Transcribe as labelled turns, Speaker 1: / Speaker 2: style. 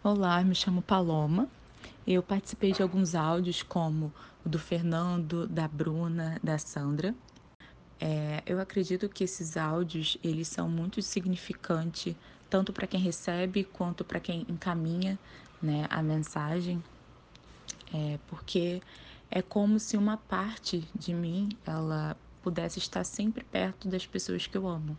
Speaker 1: Olá, me chamo Paloma. Eu participei de alguns áudios, como o do Fernando, da Bruna, da Sandra. É, eu acredito que esses áudios eles são muito significantes tanto para quem recebe quanto para quem encaminha né, a mensagem, é, porque é como se uma parte de mim ela pudesse estar sempre perto das pessoas que eu amo.